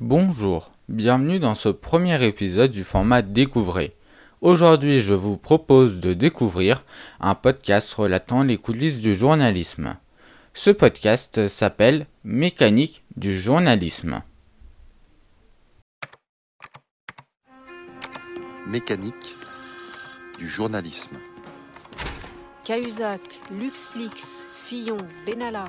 Bonjour, bienvenue dans ce premier épisode du format Découvrez. Aujourd'hui, je vous propose de découvrir un podcast relatant les coulisses du journalisme. Ce podcast s'appelle Mécanique du journalisme. Mécanique du journalisme. Cahuzac, LuxLeaks, Fillon, Benalla.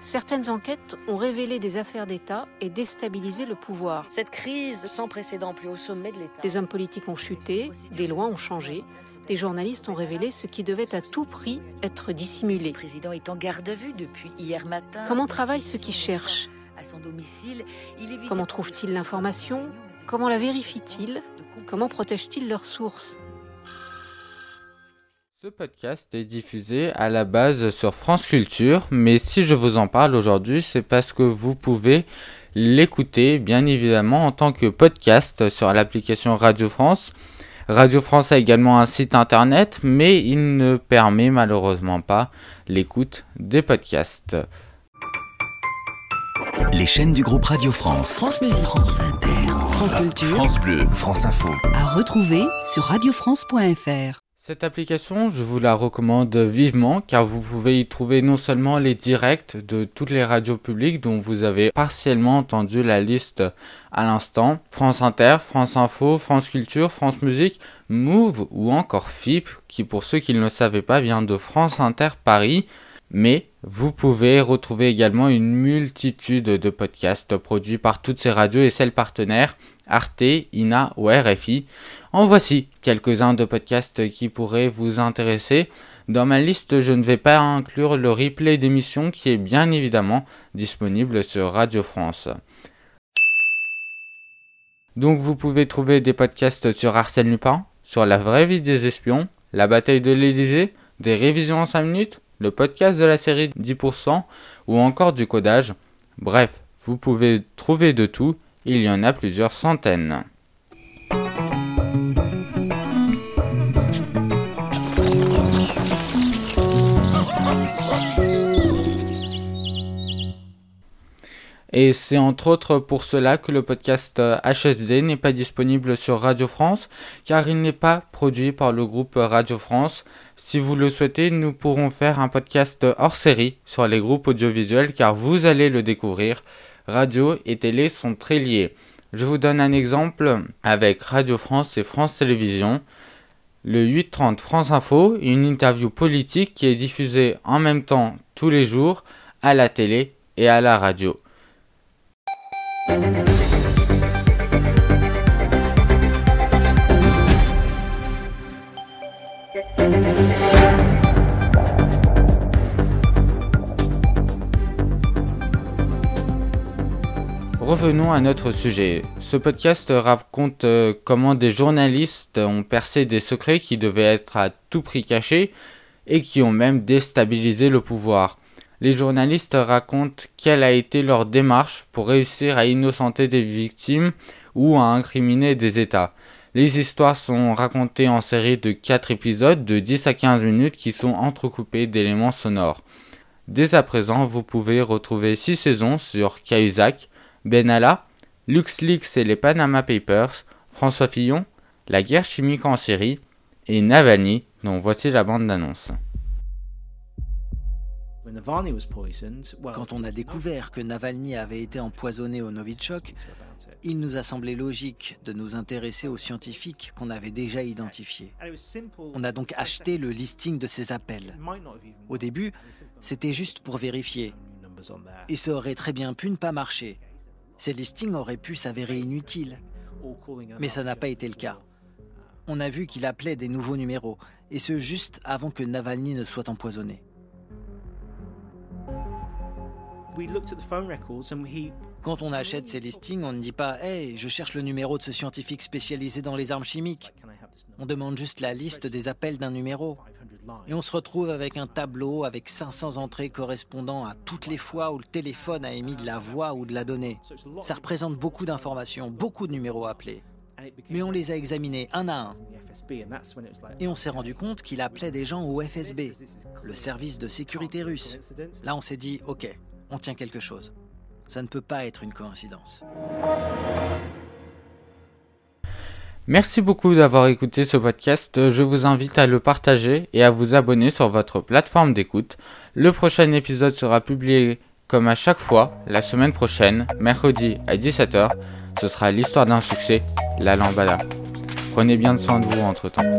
Certaines enquêtes ont révélé des affaires d'État et déstabilisé le pouvoir. Cette crise sans précédent plus au sommet de l'État. Des hommes politiques ont chuté, des lois ont changé, des journalistes ont révélé ce qui devait à tout prix être dissimulé. Le président est en garde à vue depuis hier matin. Comment travaillent ceux qui cherchent À son domicile, il est visé Comment des l'information Comment la vérifient-ils Comment protègent-ils leurs sources Ce podcast est diffusé à la base sur France Culture, mais si je vous en parle aujourd'hui, c'est parce que vous pouvez l'écouter bien évidemment en tant que podcast sur l'application Radio France. Radio France a également un site internet, mais il ne permet malheureusement pas l'écoute des podcasts. Les chaînes du groupe Radio France. France Musique, France Inter, France Culture, France Bleu, France Info. à retrouver sur radiofrance.fr. Cette application, je vous la recommande vivement car vous pouvez y trouver non seulement les directs de toutes les radios publiques dont vous avez partiellement entendu la liste à l'instant, France Inter, France Info, France Culture, France Musique, Move ou encore FIP qui pour ceux qui ne le savaient pas vient de France Inter Paris, mais vous pouvez retrouver également une multitude de podcasts produits par toutes ces radios et celles partenaires, Arte, INA ou RFI. En voici quelques-uns de podcasts qui pourraient vous intéresser. Dans ma liste, je ne vais pas inclure le replay d'émission qui est bien évidemment disponible sur Radio France. Donc vous pouvez trouver des podcasts sur Arsène Lupin, sur la vraie vie des espions, la bataille de l'Élysée, des révisions en 5 minutes, le podcast de la série 10% ou encore du codage. Bref, vous pouvez trouver de tout, il y en a plusieurs centaines. Et c'est entre autres pour cela que le podcast euh, HSD n'est pas disponible sur Radio France, car il n'est pas produit par le groupe Radio France. Si vous le souhaitez, nous pourrons faire un podcast hors série sur les groupes audiovisuels, car vous allez le découvrir. Radio et télé sont très liés. Je vous donne un exemple avec Radio France et France Télévisions. Le 8.30 France Info, une interview politique qui est diffusée en même temps tous les jours à la télé et à la radio. Revenons à notre sujet. Ce podcast raconte euh, comment des journalistes ont percé des secrets qui devaient être à tout prix cachés et qui ont même déstabilisé le pouvoir. Les journalistes racontent quelle a été leur démarche pour réussir à innocenter des victimes ou à incriminer des États. Les histoires sont racontées en série de 4 épisodes de 10 à 15 minutes qui sont entrecoupés d'éléments sonores. Dès à présent, vous pouvez retrouver 6 saisons sur Cahuzac, Benalla, LuxLeaks et les Panama Papers, François Fillon, la guerre chimique en Syrie et Navalny, dont voici la bande d'annonce. Quand on a découvert que Navalny avait été empoisonné au Novichok, il nous a semblé logique de nous intéresser aux scientifiques qu'on avait déjà identifiés. On a donc acheté le listing de ces appels. Au début, c'était juste pour vérifier. Et ça aurait très bien pu ne pas marcher. Ces listings auraient pu s'avérer inutiles. Mais ça n'a pas été le cas. On a vu qu'il appelait des nouveaux numéros, et ce juste avant que Navalny ne soit empoisonné. Quand on achète ces listings, on ne dit pas Hey, je cherche le numéro de ce scientifique spécialisé dans les armes chimiques. On demande juste la liste des appels d'un numéro. Et on se retrouve avec un tableau avec 500 entrées correspondant à toutes les fois où le téléphone a émis de la voix ou de la donnée. Ça représente beaucoup d'informations, beaucoup de numéros appelés. Mais on les a examinés un à un. Et on s'est rendu compte qu'il appelait des gens au FSB, le service de sécurité russe. Là, on s'est dit, ok, on tient quelque chose. Ça ne peut pas être une coïncidence. Merci beaucoup d'avoir écouté ce podcast. Je vous invite à le partager et à vous abonner sur votre plateforme d'écoute. Le prochain épisode sera publié comme à chaque fois la semaine prochaine, mercredi à 17h. Ce sera l'histoire d'un succès, la lambada. Prenez bien soin de vous entre temps.